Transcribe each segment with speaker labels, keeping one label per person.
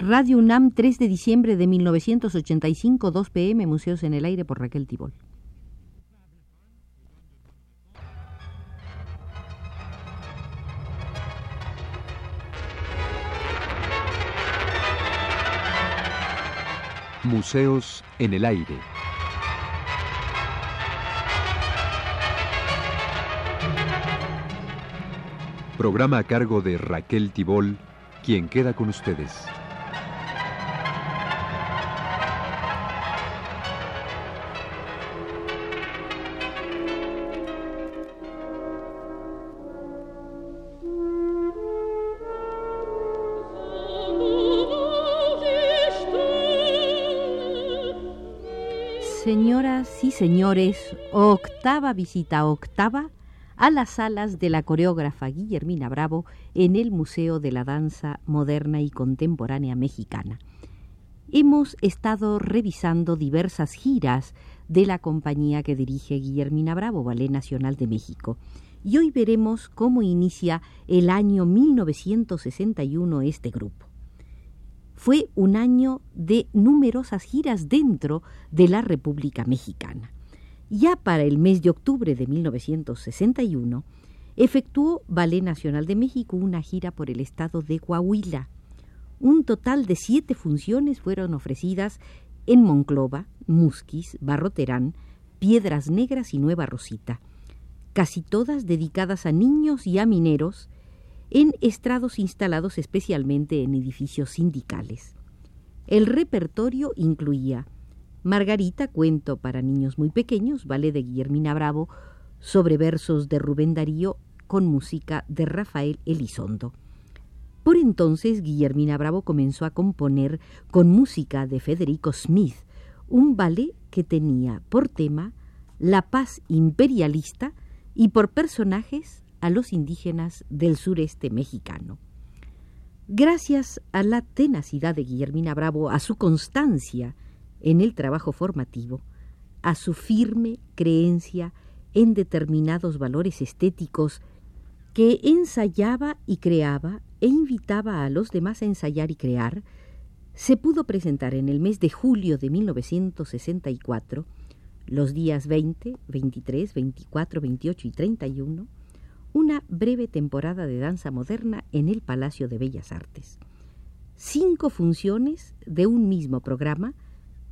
Speaker 1: Radio UNAM, 3 de diciembre de 1985, 2 pm, Museos en el Aire por Raquel Tibol.
Speaker 2: Museos en el Aire. Programa a cargo de Raquel Tibol, quien queda con ustedes.
Speaker 1: Señoras y señores, octava visita octava a las salas de la coreógrafa Guillermina Bravo en el Museo de la Danza Moderna y Contemporánea Mexicana. Hemos estado revisando diversas giras de la compañía que dirige Guillermina Bravo, Ballet Nacional de México, y hoy veremos cómo inicia el año 1961 este grupo. Fue un año de numerosas giras dentro de la República Mexicana. Ya para el mes de octubre de 1961, efectuó Ballet Nacional de México una gira por el estado de Coahuila. Un total de siete funciones fueron ofrecidas en Monclova, Musquis, Barroterán, Piedras Negras y Nueva Rosita, casi todas dedicadas a niños y a mineros, en estrados instalados especialmente en edificios sindicales. El repertorio incluía Margarita, cuento para niños muy pequeños, ballet de Guillermina Bravo, sobre versos de Rubén Darío, con música de Rafael Elizondo. Por entonces Guillermina Bravo comenzó a componer con música de Federico Smith, un ballet que tenía por tema la paz imperialista y por personajes a los indígenas del sureste mexicano. Gracias a la tenacidad de Guillermina Bravo, a su constancia en el trabajo formativo, a su firme creencia en determinados valores estéticos que ensayaba y creaba e invitaba a los demás a ensayar y crear, se pudo presentar en el mes de julio de 1964, los días 20, 23, 24, 28 y 31, una breve temporada de danza moderna en el Palacio de Bellas Artes. Cinco funciones de un mismo programa,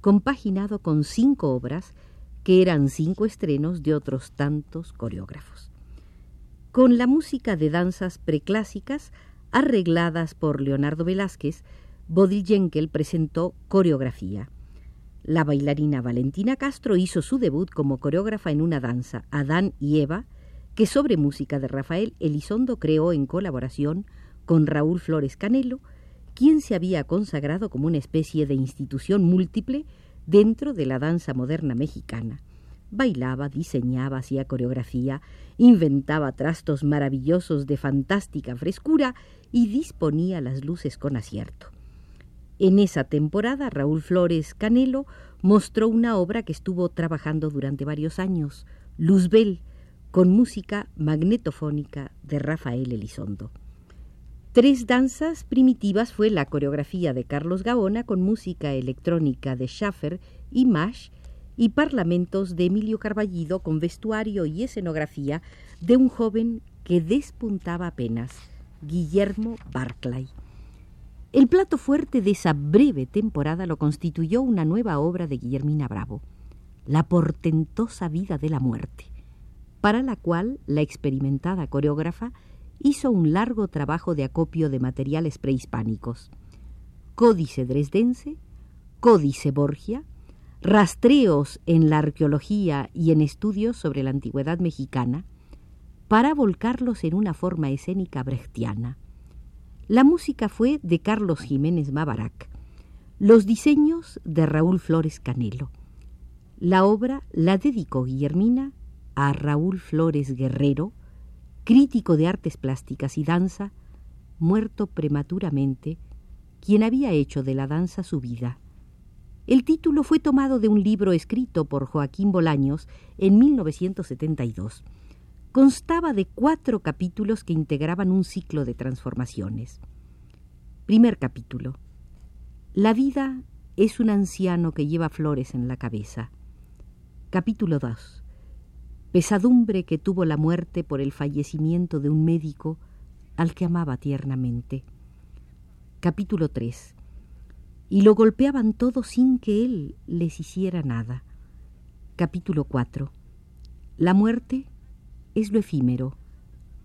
Speaker 1: compaginado con cinco obras que eran cinco estrenos de otros tantos coreógrafos. Con la música de danzas preclásicas arregladas por Leonardo Velázquez, Bodil Jenkel presentó coreografía. La bailarina Valentina Castro hizo su debut como coreógrafa en una danza, Adán y Eva, que sobre música de Rafael Elizondo creó en colaboración con Raúl Flores Canelo, quien se había consagrado como una especie de institución múltiple dentro de la danza moderna mexicana. Bailaba, diseñaba, hacía coreografía, inventaba trastos maravillosos de fantástica frescura y disponía las luces con acierto. En esa temporada, Raúl Flores Canelo mostró una obra que estuvo trabajando durante varios años, Luzbel, con música magnetofónica de Rafael Elizondo. Tres danzas primitivas fue la coreografía de Carlos Gaona con música electrónica de Schaffer y Mash y parlamentos de Emilio Carballido con vestuario y escenografía de un joven que despuntaba apenas, Guillermo Barclay. El plato fuerte de esa breve temporada lo constituyó una nueva obra de Guillermina Bravo, La portentosa vida de la muerte para la cual la experimentada coreógrafa hizo un largo trabajo de acopio de materiales prehispánicos. Códice dresdense, Códice Borgia, rastreos en la arqueología y en estudios sobre la antigüedad mexicana, para volcarlos en una forma escénica brechtiana. La música fue de Carlos Jiménez Mavarac, los diseños de Raúl Flores Canelo. La obra la dedicó Guillermina a Raúl Flores Guerrero, crítico de artes plásticas y danza, muerto prematuramente, quien había hecho de la danza su vida. El título fue tomado de un libro escrito por Joaquín Bolaños en 1972. Constaba de cuatro capítulos que integraban un ciclo de transformaciones. Primer capítulo. La vida es un anciano que lleva flores en la cabeza. Capítulo 2. Pesadumbre que tuvo la muerte por el fallecimiento de un médico al que amaba tiernamente. Capítulo 3. Y lo golpeaban todo sin que él les hiciera nada. Capítulo 4. La muerte es lo efímero.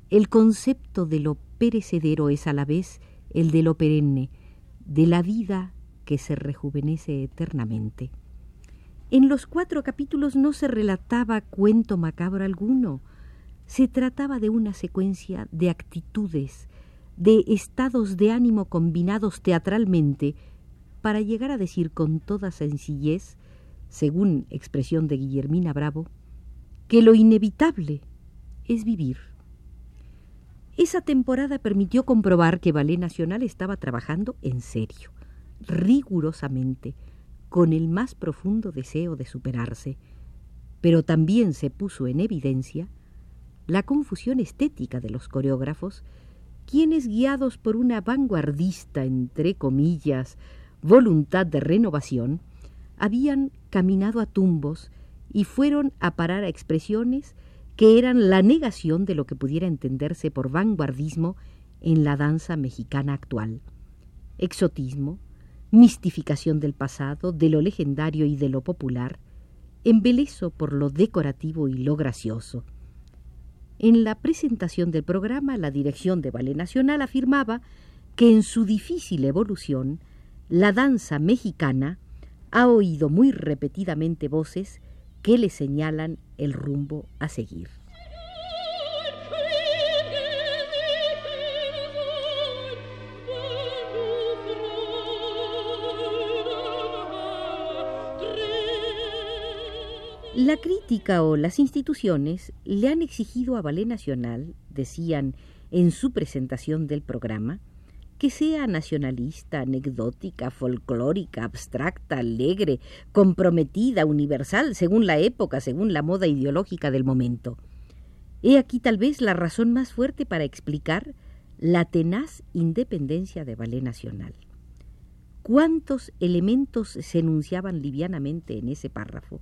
Speaker 1: El concepto de lo perecedero es a la vez el de lo perenne, de la vida que se rejuvenece eternamente. En los cuatro capítulos no se relataba cuento macabro alguno, se trataba de una secuencia de actitudes, de estados de ánimo combinados teatralmente para llegar a decir con toda sencillez, según expresión de Guillermina Bravo, que lo inevitable es vivir. Esa temporada permitió comprobar que Ballet Nacional estaba trabajando en serio rigurosamente, con el más profundo deseo de superarse, pero también se puso en evidencia la confusión estética de los coreógrafos, quienes guiados por una vanguardista, entre comillas, voluntad de renovación, habían caminado a tumbos y fueron a parar a expresiones que eran la negación de lo que pudiera entenderse por vanguardismo en la danza mexicana actual. Exotismo, mistificación del pasado, de lo legendario y de lo popular, embelezo por lo decorativo y lo gracioso. En la presentación del programa, la dirección de Ballet Nacional afirmaba que en su difícil evolución, la danza mexicana ha oído muy repetidamente voces que le señalan el rumbo a seguir. La crítica o las instituciones le han exigido a Ballet Nacional, decían en su presentación del programa, que sea nacionalista, anecdótica, folclórica, abstracta, alegre, comprometida, universal, según la época, según la moda ideológica del momento. He aquí tal vez la razón más fuerte para explicar la tenaz independencia de Ballet Nacional. ¿Cuántos elementos se enunciaban livianamente en ese párrafo?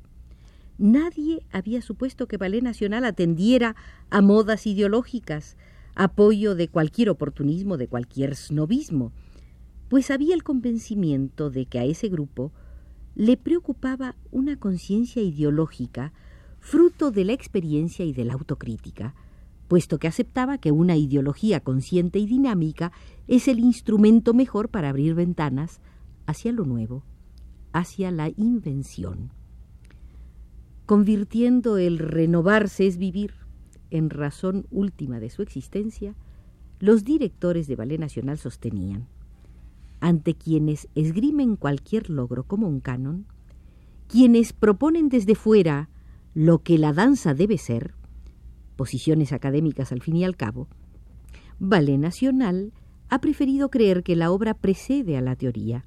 Speaker 1: Nadie había supuesto que Ballet Nacional atendiera a modas ideológicas, apoyo de cualquier oportunismo, de cualquier snobismo, pues había el convencimiento de que a ese grupo le preocupaba una conciencia ideológica fruto de la experiencia y de la autocrítica, puesto que aceptaba que una ideología consciente y dinámica es el instrumento mejor para abrir ventanas hacia lo nuevo, hacia la invención convirtiendo el renovarse es vivir en razón última de su existencia, los directores de Ballet Nacional sostenían, ante quienes esgrimen cualquier logro como un canon, quienes proponen desde fuera lo que la danza debe ser, posiciones académicas al fin y al cabo, Ballet Nacional ha preferido creer que la obra precede a la teoría,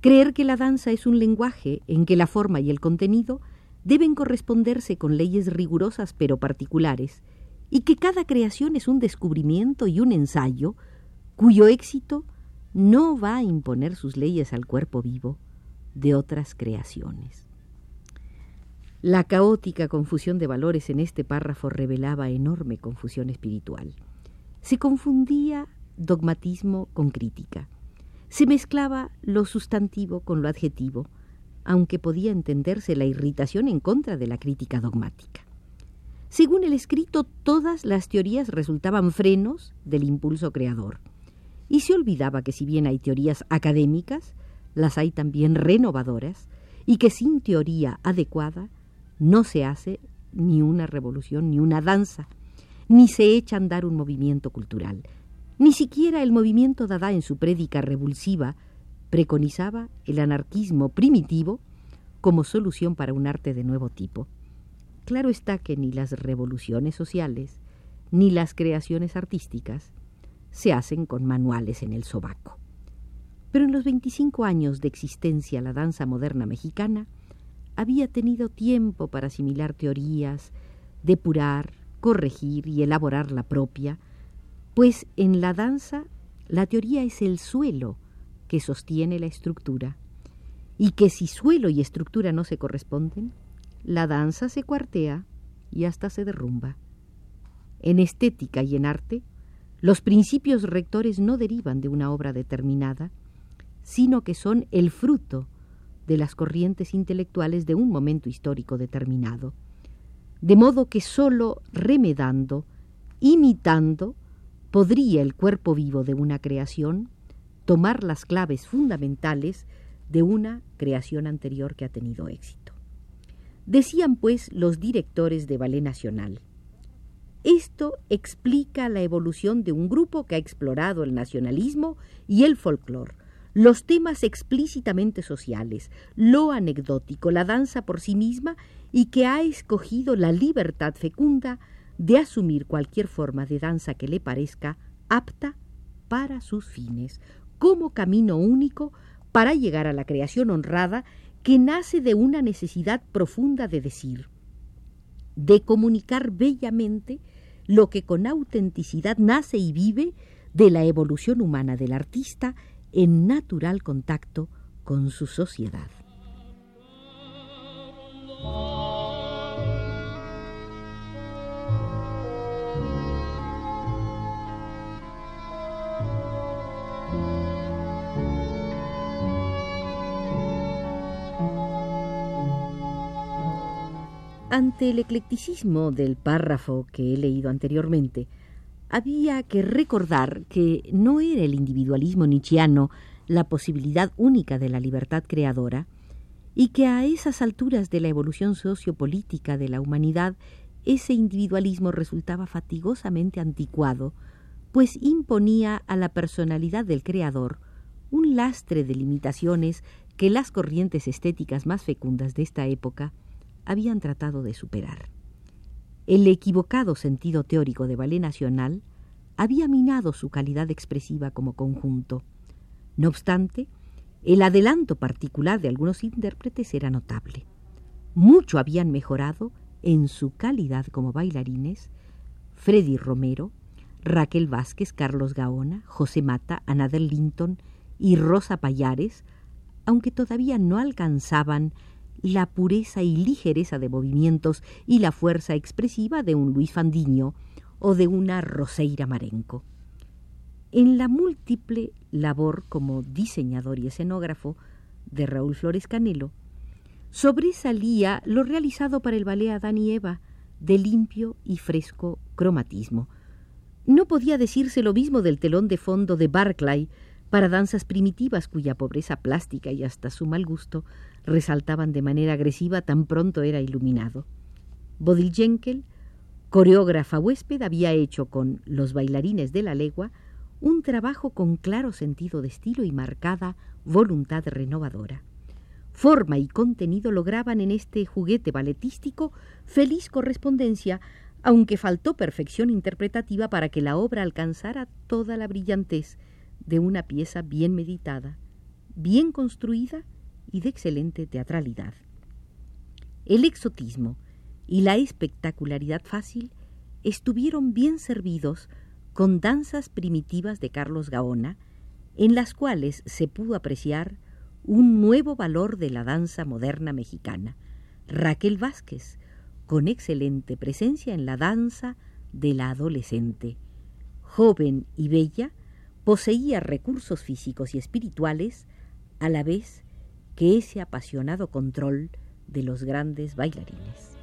Speaker 1: creer que la danza es un lenguaje en que la forma y el contenido deben corresponderse con leyes rigurosas pero particulares, y que cada creación es un descubrimiento y un ensayo cuyo éxito no va a imponer sus leyes al cuerpo vivo de otras creaciones. La caótica confusión de valores en este párrafo revelaba enorme confusión espiritual. Se confundía dogmatismo con crítica. Se mezclaba lo sustantivo con lo adjetivo, aunque podía entenderse la irritación en contra de la crítica dogmática. Según el escrito, todas las teorías resultaban frenos del impulso creador, y se olvidaba que si bien hay teorías académicas, las hay también renovadoras, y que sin teoría adecuada no se hace ni una revolución ni una danza, ni se echa a andar un movimiento cultural. Ni siquiera el movimiento Dada en su prédica revulsiva preconizaba el anarquismo primitivo como solución para un arte de nuevo tipo. Claro está que ni las revoluciones sociales ni las creaciones artísticas se hacen con manuales en el sobaco. Pero en los 25 años de existencia la danza moderna mexicana había tenido tiempo para asimilar teorías, depurar, corregir y elaborar la propia, pues en la danza la teoría es el suelo que sostiene la estructura, y que si suelo y estructura no se corresponden, la danza se cuartea y hasta se derrumba. En estética y en arte, los principios rectores no derivan de una obra determinada, sino que son el fruto de las corrientes intelectuales de un momento histórico determinado. De modo que sólo remedando, imitando, podría el cuerpo vivo de una creación tomar las claves fundamentales de una creación anterior que ha tenido éxito. Decían pues los directores de Ballet Nacional, esto explica la evolución de un grupo que ha explorado el nacionalismo y el folclore, los temas explícitamente sociales, lo anecdótico, la danza por sí misma y que ha escogido la libertad fecunda de asumir cualquier forma de danza que le parezca apta para sus fines, como camino único para llegar a la creación honrada que nace de una necesidad profunda de decir, de comunicar bellamente lo que con autenticidad nace y vive de la evolución humana del artista en natural contacto con su sociedad. Ante el eclecticismo del párrafo que he leído anteriormente, había que recordar que no era el individualismo nietzscheano la posibilidad única de la libertad creadora, y que a esas alturas de la evolución sociopolítica de la humanidad ese individualismo resultaba fatigosamente anticuado, pues imponía a la personalidad del creador un lastre de limitaciones que las corrientes estéticas más fecundas de esta época habían tratado de superar. El equivocado sentido teórico de ballet nacional había minado su calidad expresiva como conjunto. No obstante, el adelanto particular de algunos intérpretes era notable. Mucho habían mejorado en su calidad como bailarines Freddy Romero, Raquel Vázquez, Carlos Gaona, José Mata, Anadel Linton y Rosa Payares, aunque todavía no alcanzaban la pureza y ligereza de movimientos y la fuerza expresiva de un Luis Fandiño o de una Roseira Marenco. En la múltiple labor como diseñador y escenógrafo de Raúl Flores Canelo, sobresalía lo realizado para el ballet Adán y Eva de limpio y fresco cromatismo. No podía decirse lo mismo del telón de fondo de Barclay para danzas primitivas cuya pobreza plástica y hasta su mal gusto resaltaban de manera agresiva tan pronto era iluminado. Bodil Jenkel, coreógrafa huésped, había hecho con los bailarines de la legua un trabajo con claro sentido de estilo y marcada voluntad renovadora. Forma y contenido lograban en este juguete balletístico feliz correspondencia, aunque faltó perfección interpretativa para que la obra alcanzara toda la brillantez de una pieza bien meditada, bien construida y de excelente teatralidad. El exotismo y la espectacularidad fácil estuvieron bien servidos con danzas primitivas de Carlos Gaona, en las cuales se pudo apreciar un nuevo valor de la danza moderna mexicana. Raquel Vázquez, con excelente presencia en la danza de la adolescente. Joven y bella, poseía recursos físicos y espirituales a la vez que ese apasionado control de los grandes bailarines.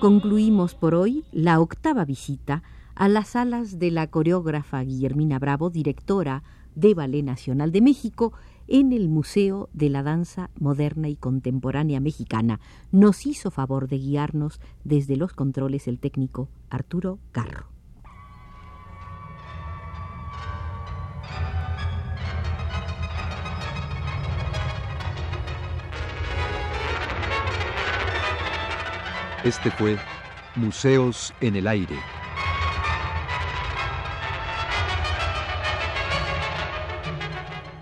Speaker 1: Concluimos por hoy la octava visita a las salas de la coreógrafa Guillermina Bravo, directora de Ballet Nacional de México, en el Museo de la Danza Moderna y Contemporánea Mexicana. Nos hizo favor de guiarnos desde los controles el técnico Arturo Carro.
Speaker 2: Este fue Museos en el Aire.